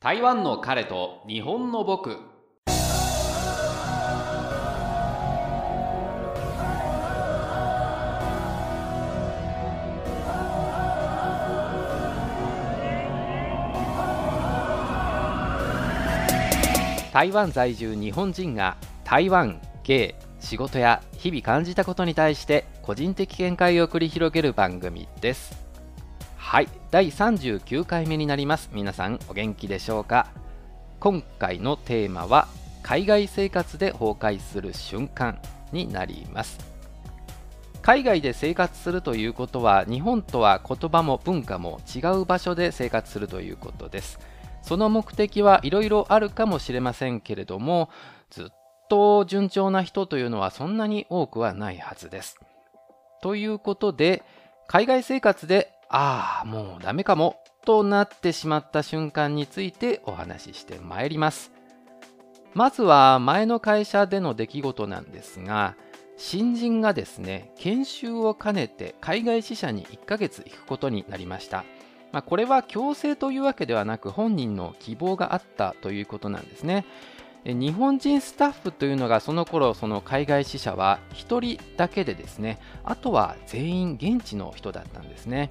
台湾の彼と日本の僕。台湾在住日本人が台湾芸仕事や日々感じたことに対して個人的見解を繰り広げる番組です。第39回目になります。皆さんお元気でしょうか？今回のテーマは海外生活で崩壊する瞬間になります。海外で生活するということは日本とは言葉も文化も違う場所で生活するということです。その目的はいろいろあるかもしれませんけれどもずっと順調な人というのはそんなに多くはないはずです。ということで海外生活でああもうダメかもとなってしまった瞬間についてお話ししてまいります。まずは前の会社での出来事なんですが新人がですね研修を兼ねて海外支社に1ヶ月行くことになりました。まあ、これは強制というわけではなく本人の希望があったということなんですね。日本人スタッフというのがその頃その海外支社は1人だけでですねあとは全員現地の人だったんですね。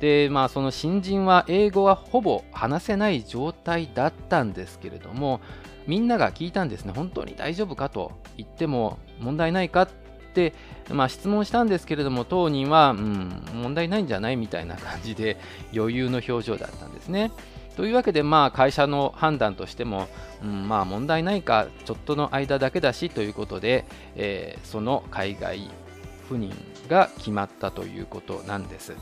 でまあその新人は英語はほぼ話せない状態だったんですけれどもみんなが聞いたんですね本当に大丈夫かと言っても問題ないかっ、まあ、質問したんですけれども当人は、うん、問題ないんじゃないみたいな感じで 余裕の表情だったんですね。というわけで、まあ、会社の判断としても、うん、まあ問題ないかちょっとの間だけだしということで、えー、その海外赴任が決まったということなんです。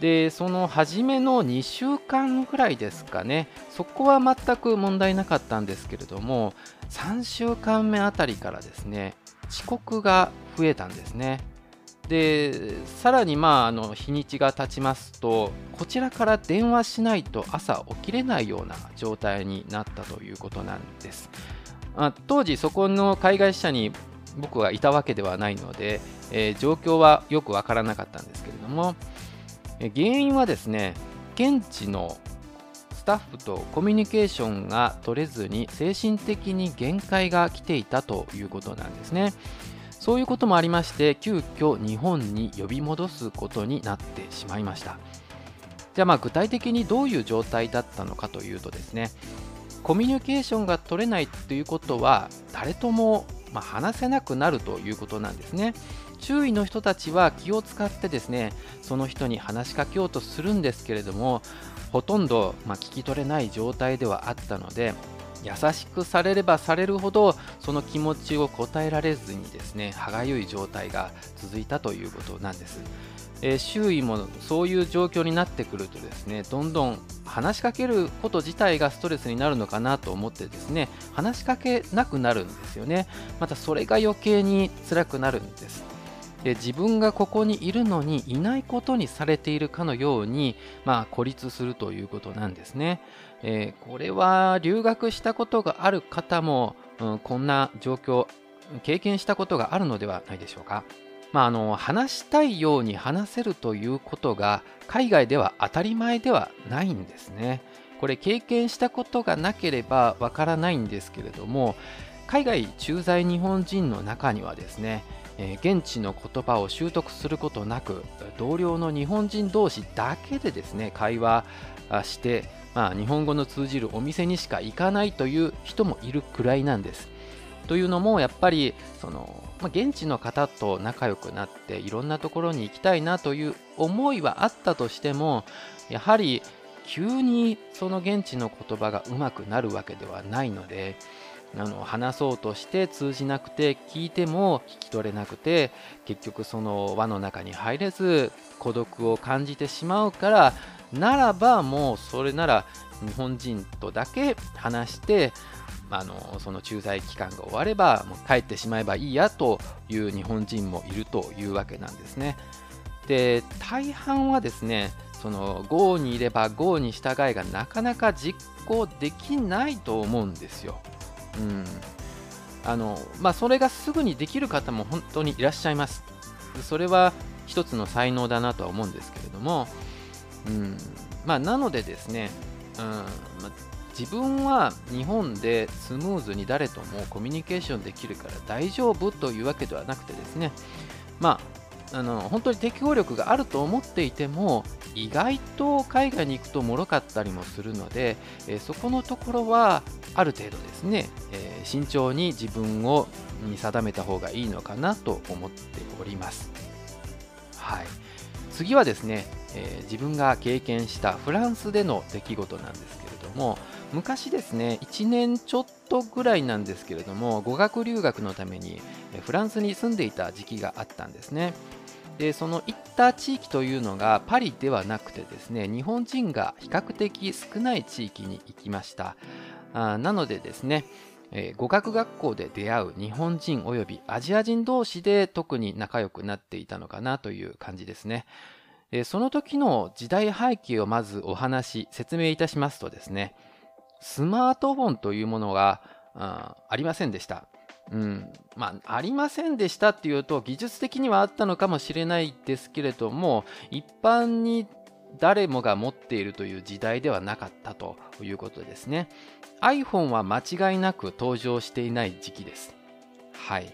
でその初めの2週間ぐらいですかねそこは全く問題なかったんですけれども3週間目あたりからですね遅刻が増えたんですね。でさらにまああの日にちが経ちますとこちらから電話しないと朝起きれないような状態になったということなんです。あ当時そこの海外支社に僕はいたわけではないので、えー、状況はよくわからなかったんですけれども、原因はですね現地のスタッフとコミュニケーションが取れずに精神的に限界が来ていたということなんですね。そういうこともありまして急遽日本に呼び戻すことになってしまいました。じゃあまあ具体的にどういう状態だったのかというとですねコミュニケーションが取れないということは誰ともま話せなくなるということなんですね。周囲の人たちは気を使ってですねその人に話しかけようとするんですけれどもほとんど、ま、聞き取れない状態ではあったので優しくされればされるほどその気持ちを答えられずにですね歯がゆい状態が続いたということなんです。えー、周囲もそういう状況になってくるとですねどんどん話しかけること自体がストレスになるのかなと思ってですね話しかけなくなるんですよねまたそれが余計に辛くなるんですで自分がここにいるのにいないことにされているかのように、まあ、孤立するということなんですね。えー、これは留学したことがある方も、うん、こんな状況経験したことがあるのではないでしょうか。まあ、あの話したいように話せるということが海外では当たり前ではないんですね。これ経験したことがなければわからないんですけれども海外駐在日本人の中にはですねえー、現地の言葉を習得することなく同僚の日本人同士だけでですね会話して、まあ、日本語の通じるお店にしか行かないという人もいるくらいなんです。というのもやっぱりその、まあ、現地の方と仲良くなっていろんなところに行きたいなという思いはあったとしてもやはり急にその現地の言葉がうまくなるわけではないのであの話そうとして通じなくて聞いても聞き取れなくて結局その輪の中に入れず孤独を感じてしまうからならばもうそれなら日本人とだけ話してあのその駐在期間が終わればもう帰ってしまえばいいやという日本人もいるというわけなんですね。で大半はですねその GO にいれば GO に従いがなかなか実行できないと思うんですよ。うんあのまあ、それがすぐにできる方も本当にいらっしゃいます。それは一つの才能だなとは思うんですけれども、うんまあ、なのでですね、うんま自分は日本でスムーズに誰ともコミュニケーションできるから大丈夫というわけではなくてですねまああの本当に適応力があると思っていても意外と海外に行くともろかったりもするので、えー、そこのところはある程度ですね、えー、慎重に自分を見定めた方がいいのかなと思っております。はい、次はですね、えー、自分が経験したフランスでの出来事なんですけれども昔ですね1年ちょっとぐらいなんですけれども語学留学のためにフランスに住んでいた時期があったんですね。でその行った地域というのがパリではなくてですね日本人が比較的少ない地域に行きました。あなのでですねえー、語学学校で出会う日本人およびアジア人同士で特に仲良くなっていたのかなという感じですね。えー、その時の時代背景をまずお話、説明いたしますとですね、スマートフォンというものがあありませんでした。うん、まあ、ありませんでしたっていうと技術的にはあったのかもしれないですけれども一般に誰もが持っているという時代ではなかったということですね。iPhone は間違いなく登場していない時期です。はい。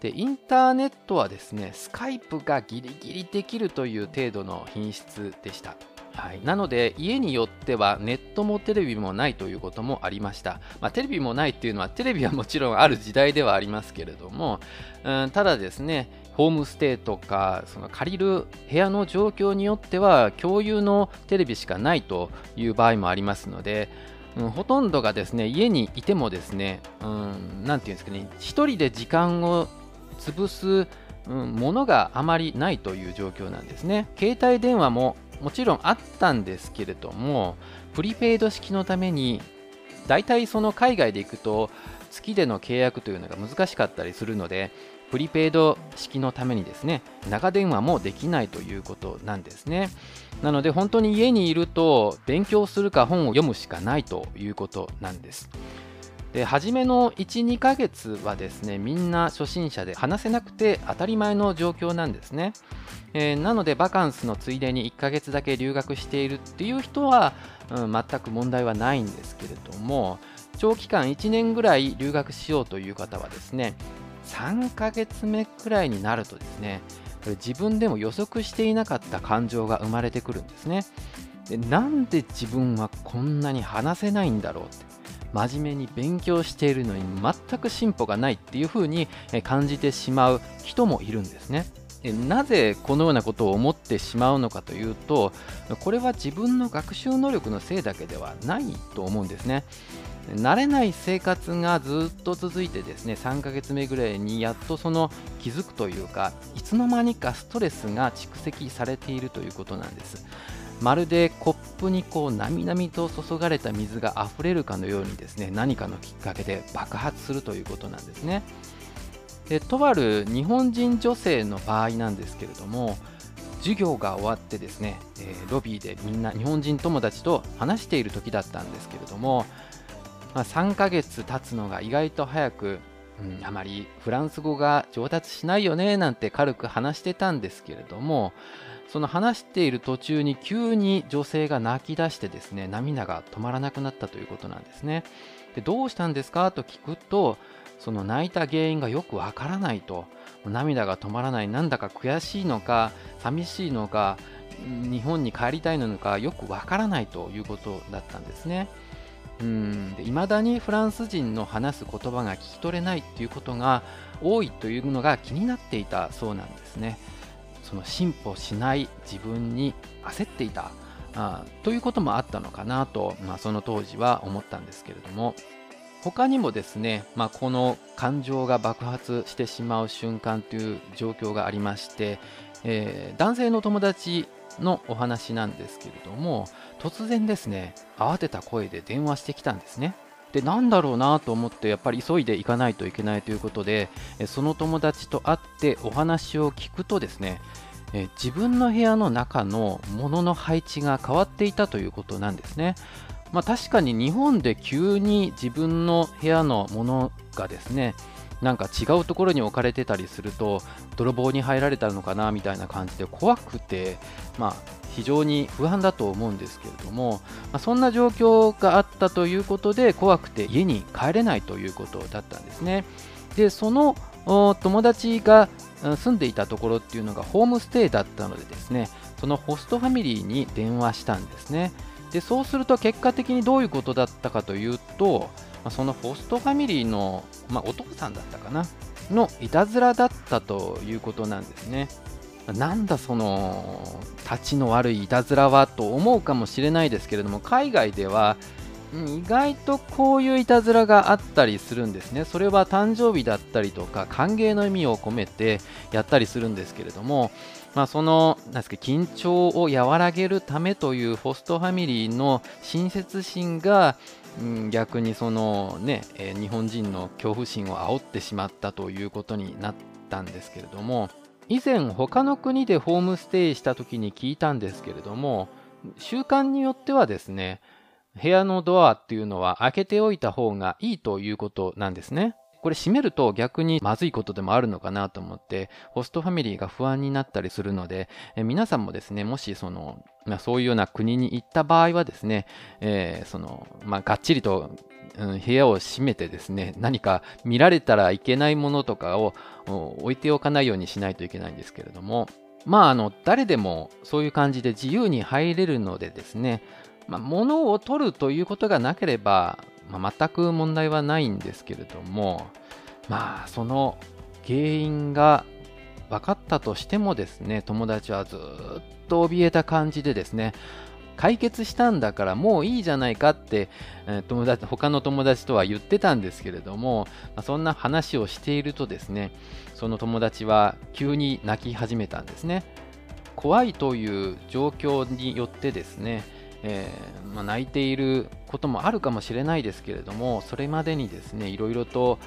で、インターネットはですね、スカイプがギリギリできるという程度の品質でした。はい、なので家によってはネットもテレビもないということもありました、まあ、テレビもないっていうのはテレビはもちろんある時代ではありますけれども、うん、ただですねホームステイとかその借りる部屋の状況によっては共有のテレビしかないという場合もありますのでうん、ほとんどがですね家にいてもですね、うん、ていうんですかね、一人で時間を潰す、うん、ものがあまりないという状況なんですね。携帯電話ももちろんあったんですけれども、プリペイド式のために、大体その海外で行くと、月での契約というのが難しかったりするので、プリペイド式のためにですね、長電話もできないということなんですね。なので本当に家にいると勉強するか本を読むしかないということなんです。で初めの1、2ヶ月はですね、みんな初心者で話せなくて当たり前の状況なんですね。えー、なのでバカンスのついでに1ヶ月だけ留学しているっていう人は、うん、全く問題はないんですけれども、長期間1年ぐらい留学しようという方はですね、3ヶ月目くらいになるとですね、自分でも予測していなかった感情が生まれてくるんですね。でなんで自分はこんなに話せないんだろうって真面目に勉強しているのに全く進歩がないっていうふうに感じてしまう人もいるんですね。なぜこのようなことを思ってしまうのかというとこれは自分の学習能力のせいだけではないと思うんですね。慣れない生活がずっと続いてですね3ヶ月目ぐらいにやっとその気づくというかいつの間にかストレスが蓄積されているということなんです。まるでコップにこうなみなみと注がれた水が溢れるかのようにですね何かのきっかけで爆発するということなんですね。でとある日本人女性の場合なんですけれども授業が終わってですね、えー、ロビーでみんな日本人友達と話している時だったんですけれどもまあ、3ヶ月経つのが意外と早く、うん、あまりフランス語が上達しないよねなんて軽く話してたんですけれどもその話している途中に急に女性が泣き出してですね涙が止まらなくなったということなんですね。でどうしたんですかと聞くとその泣いた原因がよくわからないと。涙が止まらない。なんだか悔しいのか寂しいのか日本に帰りたいのかよくわからないということだったんですね。いまだにフランス人の話す言葉が聞き取れないっていうことが多いというのが気になっていたそうなんですね。その進歩しない自分に焦っていたあということもあったのかなと、まあ、その当時は思ったんですけれども他にもですね、まあ、この感情が爆発してしまう瞬間という状況がありまして、えー、男性の友達のお話なんですけれども突然ですね慌てた声で電話してきたんですねでなんだろうなと思ってやっぱり急いで行かないといけないということでその友達と会ってお話を聞くとですね自分の部屋の中の物の配置が変わっていたということなんですね。まあ、確かに日本で急に自分の部屋のものがですねなんか違うところに置かれてたりすると泥棒に入られたのかなみたいな感じで怖くて、まあ、非常に不安だと思うんですけれども、まあ、そんな状況があったということで怖くて家に帰れないということだったんですね。でその友達が住んでいたところっていうのがホームステイだったのでですねそのホストファミリーに電話したんですねでそうすると結果的にどういうことだったかというとまそのホストファミリーの、まあ、お父さんだったかなのいたずらだったということなんですねなんだその立ちの悪いいたずらはと思うかもしれないですけれども海外では意外とこういういたずらがあったりするんですね。それは誕生日だったりとか歓迎の意味を込めてやったりするんですけれども、まあ、そのなんですか緊張を和らげるためというホストファミリーの親切心が、うん、逆にそのね、えー、日本人の恐怖心を煽ってしまったということになったんですけれども以前他の国でホームステイした時に聞いたんですけれども習慣によってはですね部屋のドアっていうのは開けておいた方がいいということなんですね。これ閉めると逆にまずいことでもあるのかなと思って、ホストファミリーが不安になったりするので、え皆さんもですね、もしその、まあ、そういうような国に行った場合はですね、えー、その、まあ、がっちりと、うん、部屋を閉めてですね、何か見られたらいけないものとかを置いておかないようにしないといけないんですけれども、まあ、あの、誰でもそういう感じで自由に入れるのでですね、まあ、物を取るということがなければ、まあ、全く問題はないんですけれども、まあ、その原因が分かったとしてもですね、友達はずっと怯えた感じでですね、解決したんだからもういいじゃないかって、え、友達他の友達とは言ってたんですけれども、ま、そんな話をしているとですねその友達は急に泣き始めたんですね。怖いという状況によってですねえー、まあ、泣いていることもあるかもしれないですけれどもそれまでにですねいろいろと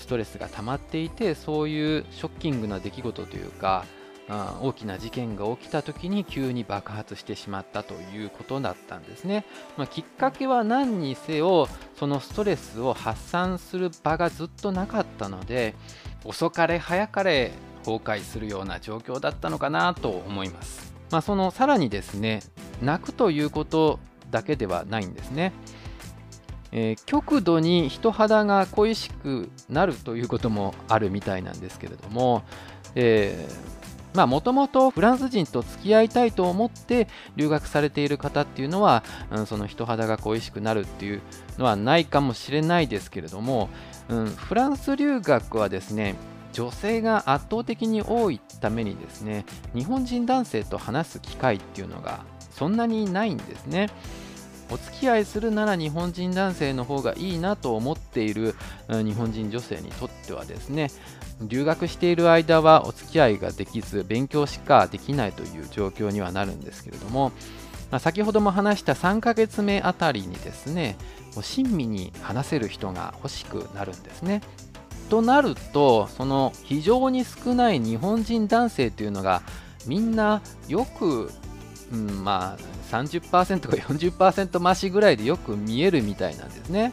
ストレスが溜まっていてそういうショッキングな出来事というかあ大きな事件が起きた時に急に爆発してしまったということだったんですね、まあ、きっかけは何にせよそのストレスを発散する場がずっとなかったので遅かれ早かれ崩壊するような状況だったのかなと思います、まあ、そのさらにですね泣くということだけではないんですね。えー、極度に人肌が恋しくなるということもあるみたいなんですけれども、えまあもともとフランス人と付き合いたいと思って留学されている方っていうのは、うん、その人肌が恋しくなるっていうのはないかもしれないですけれども、うん、フランス留学はですね女性が圧倒的に多いためにですね日本人男性と話す機会っていうのがそんなにないんですね。お付き合いするなら日本人男性の方がいいなと思っている日本人女性にとってはですね留学している間はお付き合いができず勉強しかできないという状況にはなるんですけれども、まあ、先ほども話した3ヶ月目あたりにですね親身に話せる人が欲しくなるんですね。となるとその非常に少ない日本人男性というのがみんなよくうん、まあ30% か40%増しぐらいでよく見えるみたいなんですね。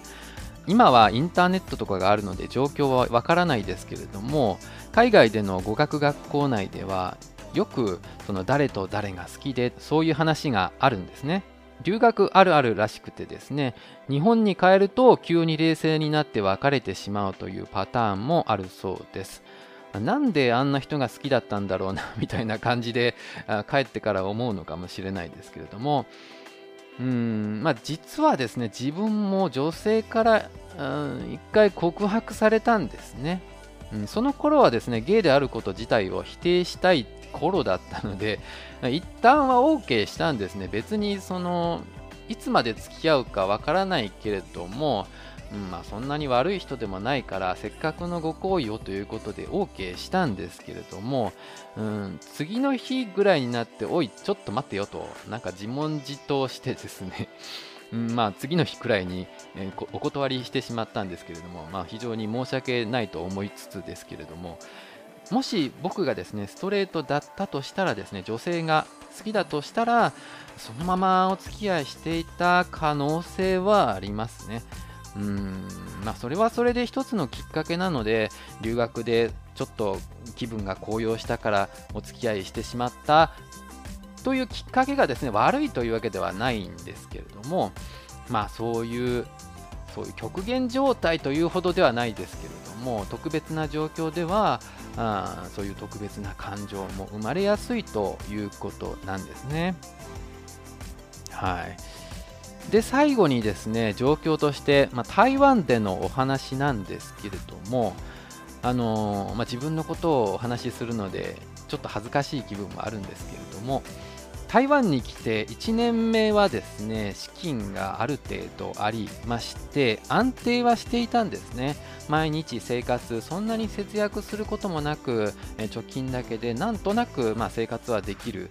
今はインターネットとかがあるので状況はわからないですけれども海外での語学学校内ではよくその誰と誰が好きでそういう話があるんですね。留学あるあるらしくてですね日本に帰ると急に冷静になって別れてしまうというパターンもあるそうです。なんであんな人が好きだったんだろうな みたいな感じで帰ってから思うのかもしれないですけれども。うんまあ実はですね自分も女性から一回告白されたんですね、うん、その頃はですねゲイであること自体を否定したい頃だったので一旦は OK したんですね。別にそのいつまで付き合うかわからないけれどもうんまあ、そんなに悪い人でもないからせっかくのご好意をということで OK したんですけれども、うん、次の日ぐらいになっておいちょっと待ってよとなんか自問自答してですね うん、まあ次の日くらいに、えー、お断りしてしまったんですけれども、まあ、非常に申し訳ないと思いつつですけれどももし僕がですねストレートだったとしたらですね女性が好きだとしたらそのままお付き合いしていた可能性はありますね。うんまあ、それはそれで一つのきっかけなので留学でちょっと気分が高揚したからお付き合いしてしまったというきっかけがですね悪いというわけではないんですけれどもまあそういうそういう極限状態というほどではないですけれども特別な状況ではあそういう特別な感情も生まれやすいということなんですね。はい、で最後にですね状況として、まあ、台湾でのお話なんですけれども、あのー、まあ、自分のことをお話しするのでちょっと恥ずかしい気分もあるんですけれども、台湾に来て1年目はですね資金がある程度ありまして安定はしていたんですね。毎日生活そんなに節約することもなく貯金だけでなんとなくま生活はできる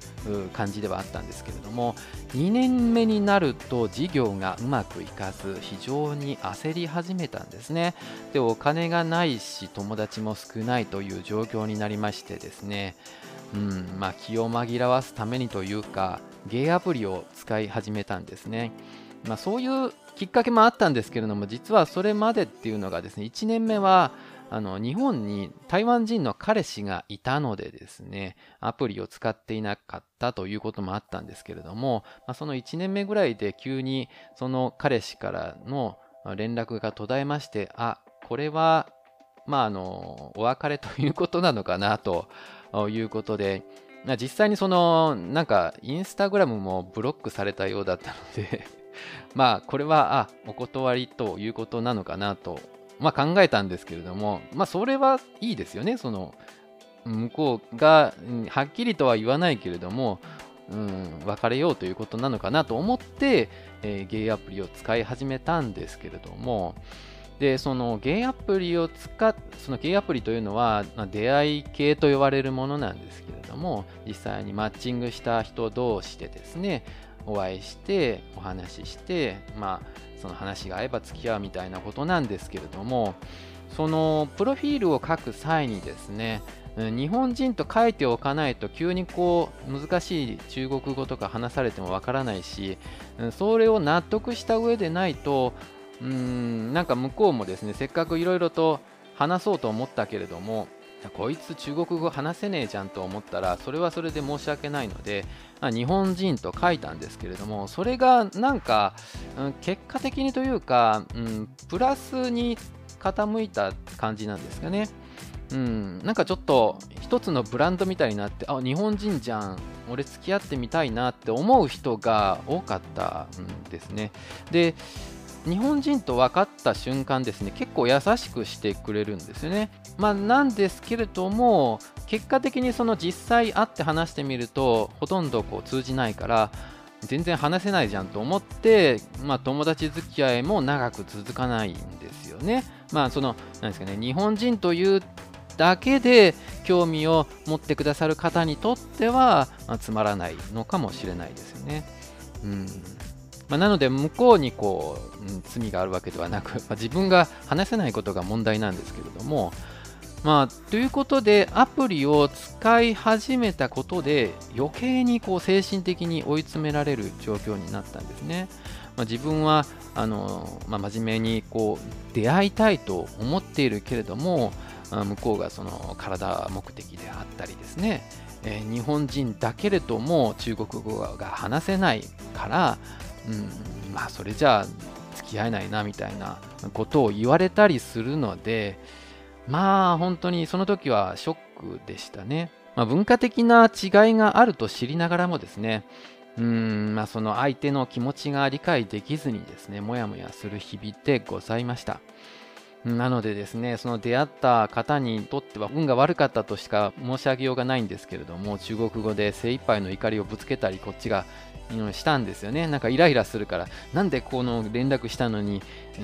感じではあったんですけれども2年目になると事業がうまくいかず非常に焦り始めたんですね。でお金がないし友達も少ないという状況になりましてですね。うんまあ、気を紛らわすためにというか、ゲイアプリを使い始めたんですね。まあ、そういうきっかけもあったんですけれども、実はそれまでっていうのがですね、1年目はあの日本に台湾人の彼氏がいたのでですね、アプリを使っていなかったということもあったんですけれども、まあ、その1年目ぐらいで急にその彼氏からの連絡が途絶えまして、あ、これは、まあ、あの、お別れということなのかなということで、実際にその、なんか、インスタグラムもブロックされたようだったので まあ、これは、あ、お断りということなのかなと、まあ考えたんですけれども、まあそれはいいですよね、その、向こうが、はっきりとは言わないけれども、うん、別れようということなのかなと思って、えー、ゲイアプリを使い始めたんですけれども、で、そのゲイアプリを使っ、そのゲイアプリというのは、まあ、出会い系と呼ばれるものなんですけれども、実際にマッチングした人同士でですね、お会いして、お話しして、まあ、その話が合えば付き合うみたいなことなんですけれども、そのプロフィールを書く際にですね、日本人と書いておかないと急にこう難しい中国語とか話されてもわからないしそれを納得した上でないとうんなんか向こうもですねせっかくいろいろと話そうと思ったけれどもこいつ中国語話せねえじゃんと思ったらそれはそれで申し訳ないので日本人と書いたんですけれどもそれがなんか、うん、結果的にというか、うん、プラスに傾いた感じなんですかね。うん、なんかちょっと一つのブランドみたいになってあ日本人じゃん俺付き合ってみたいなって思う人が多かったんですねで日本人と分かった瞬間ですね結構優しくしてくれるんですよね。まあ、なんですけれども結果的にその実際会って話してみるとほとんどこう通じないから全然話せないじゃんと思って、まあ、友達付き合いも長く続かないんですよね。まあそのなんですかね日本人というだけで興味を持ってくださる方にとっては、まあ、つまらないのかもしれないですよね。うんまあ、なので向こうにこう、うん、罪があるわけではなく、まあ、自分が話せないことが問題なんですけれども、まあ、ということでアプリを使い始めたことで余計にこう精神的に追い詰められる状況になったんですね。まあ、自分はあの、まあ、真面目にこう出会いたいと思っているけれども向こうがその体目的であったりですね、えー、日本人だけれども中国語が話せないからうん、まあそれじゃあ付き合えないなみたいなことを言われたりするのでまあ本当にその時はショックでしたね、まあ、文化的な違いがあると知りながらもですねうんまあその相手の気持ちが理解できずにですねもやもやする日々でございました。なのでですね、その出会った方にとっては運が悪かったとしか申し上げようがないんですけれども、中国語で精一杯の怒りをぶつけたり、こっちがしたんですよね。なんかイライラするから、なんでこの連絡したのに、う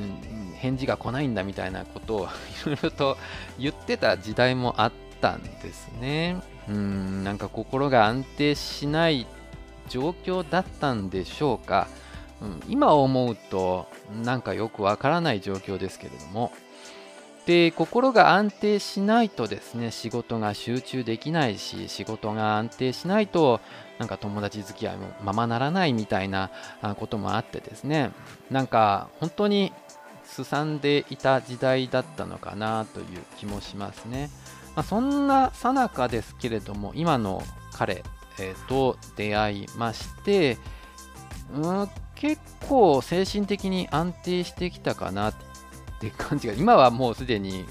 ん、返事が来ないんだみたいなことをいろいろと言ってた時代もあったんですね。うん、なんか心が安定しない状況だったんでしょうか。うん、今思うと、なんかよくわからない状況ですけれども。で心が安定しないとですね仕事が集中できないし仕事が安定しないとなんか友達付き合いもままならないみたいなこともあってですねなんか本当にすさんでいた時代だったのかなという気もしますね。まあ、そんなさなかですけれども、今の彼、えー、と出会いまして、うん、結構精神的に安定してきたかなってって感じが、今はもうすでに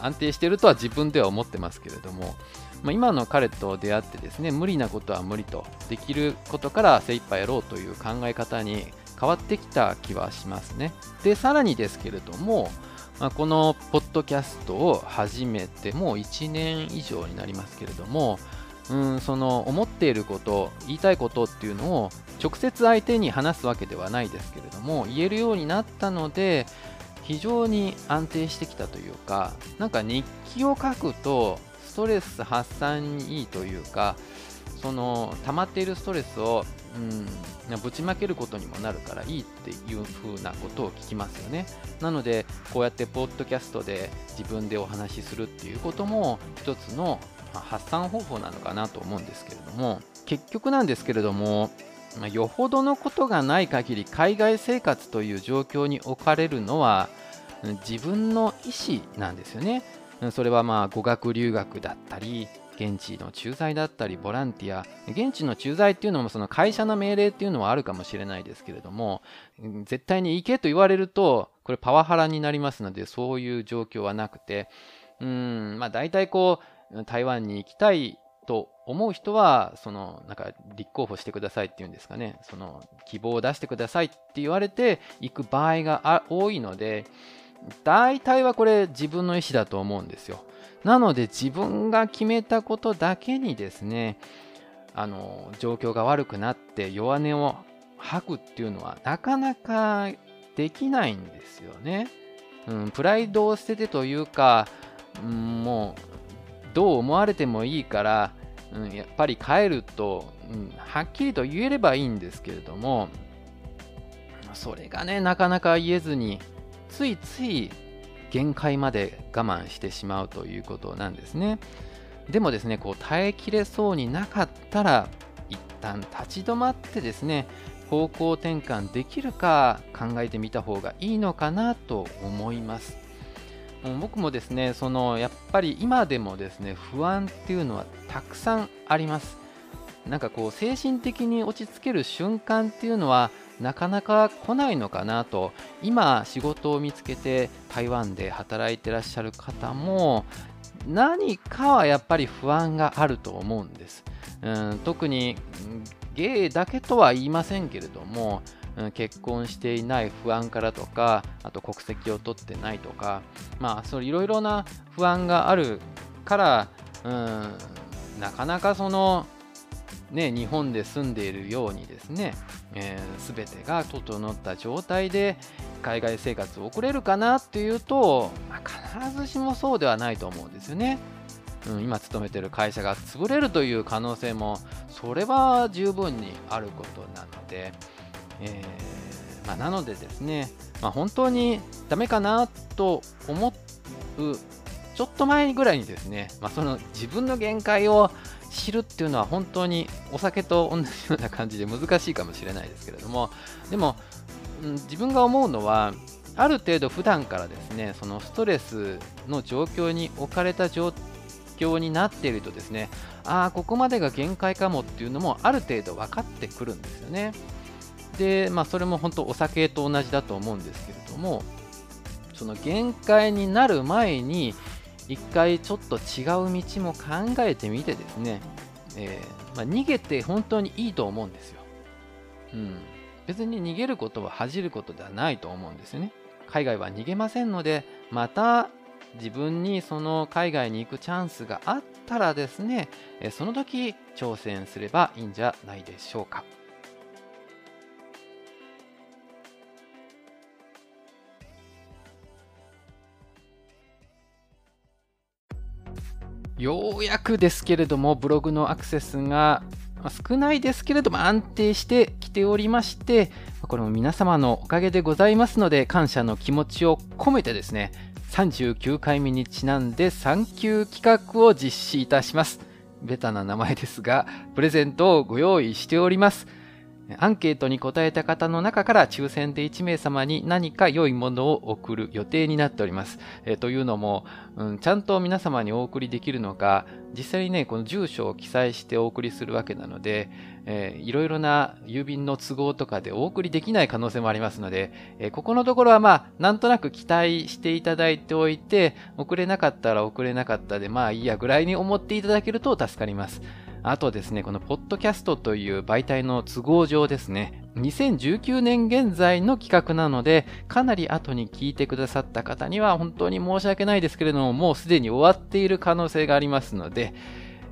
安定してるとは自分では思ってますけれども、まあ、今の彼と出会ってですね、無理なことは無理と、できることから精一杯やろうという考え方に変わってきた気はしますね。で、さらにですけれども、まあ、このポッドキャストを始めてもう1年以上になりますけれども、うん、その思っていること、言いたいことっていうのを直接相手に話すわけではないですけれども、言えるようになったので、非常に安定してきたというか、なんか日記を書くとストレス発散にいいというか、その溜まっているストレスを、うん、ぶちまけることにもなるからいいっていう風なことを聞きますよね。なので、こうやってポッドキャストで自分でお話しするっていうことも一つの発散方法なのかなと思うんですけれども、結局なんですけれども、まあ、よほどのことがない限り海外生活という状況に置かれるのは自分の意思なんですよね。それはまあ語学留学だったり現地の駐在だったりボランティア現地の駐在っていうのもその会社の命令っていうのはあるかもしれないですけれども絶対に行けと言われるとこれパワハラになりますのでそういう状況はなくてうんまあ大体こう台湾に行きたいと思う人は、その、なんか、立候補してくださいっていうんですかね、その、希望を出してくださいって言われて行く場合が多いので、大体はこれ自分の意思だと思うんですよ。なので自分が決めたことだけにですね、あの、状況が悪くなって弱音を吐くっていうのはなかなかできないんですよね。うん、プライドを捨ててというか、うん、もうどう思われてもいいから、うん、やっぱり帰ると、うん、はっきりと言えればいいんですけれども、それがね、なかなか言えずに、ついつい限界まで我慢してしまうということなんですね。でもですね、こう耐えきれそうになかったら、一旦立ち止まってですね、方向転換できるか考えてみた方がいいのかなと思います。僕もですねそのやっぱり今でもですね不安っていうのはたくさんあります。なんかこう精神的に落ち着ける瞬間っていうのはなかなか来ないのかなと。今仕事を見つけて台湾で働いてらっしゃる方も何かはやっぱり不安があると思うんです、うん、特にゲイだけとは言いませんけれども結婚していない不安からとか、あと国籍を取ってないとか、まあ、そいろいろな不安があるから、うん、なかなかその、ね、日本で住んでいるようにですね、えー、全てが整った状態で海外生活を送れるかなっていうと、まあ、必ずしもそうではないと思うんですよね。うん、今勤めてる会社が潰れるという可能性もそれは十分にあることなので、えー、まあ、なのでですね、まあ、本当にダメかなと思うちょっと前ぐらいにですね、まあ、その自分の限界を知るっていうのは本当にお酒と同じような感じで難しいかもしれないですけれどもでも、うん、自分が思うのはある程度普段からですねそのストレスの状況に置かれた状況になっているとですねああここまでが限界かもっていうのもある程度分かってくるんですよね。で、まあ、それも本当お酒と同じだと思うんですけれどもその限界になる前に一回ちょっと違う道も考えてみてですね、えー、まあ、逃げて本当にいいと思うんですよ、うん、別に逃げることは恥じることではないと思うんですよね。海外は逃げませんのでまた自分にその海外に行くチャンスがあったらですねその時挑戦すればいいんじゃないでしょうか。ようやくですけれども、ブログのアクセスが少ないですけれども安定してきておりまして、これも皆様のおかげでございますので、感謝の気持ちを込めてですね、39回目にちなんで産休企画を実施いたします。ベタな名前ですが、プレゼントをご用意しております。アンケートに答えた方の中から抽選で1名様に何か良いものを送る予定になっております。えー、というのも、うん、ちゃんと皆様にお送りできるのか、実際にね、この住所を記載してお送りするわけなので、えー、いろいろな郵便の都合とかでお送りできない可能性もありますので、えー、ここのところはまあ、なんとなく期待していただいておいて、送れなかったら送れなかったで、まあいいやぐらいに思っていただけると助かります。あとですね、このポッドキャストという媒体の都合上ですね、2019年現在の企画なので、かなり後に聞いてくださった方には本当に申し訳ないですけれども、もうすでに終わっている可能性がありますので、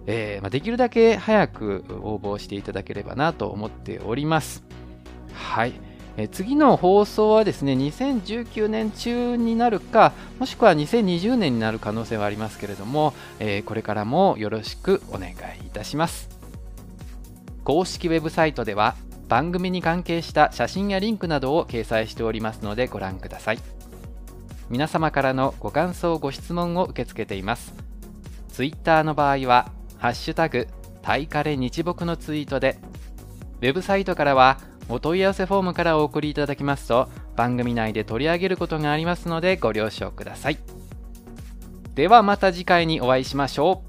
えー、まあ、できるだけ早く応募していただければなと思っております。はい。え次の放送はですね、2019年中になるか、もしくは2020年になる可能性はありますけれども、え、これからもよろしくお願いいたします。公式ウェブサイトでは番組に関係した写真やリンクなどを掲載しておりますのでご覧ください。皆様からのご感想、ご質問を受け付けています。Twitter の場合は、ハッシュタグ、タイカレ日木のツイートで、ウェブサイトからは、お問い合わせフォームからお送りいただきますと、番組内で取り上げることがありますのでご了承ください。ではまた次回にお会いしましょ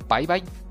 う。バイバイ。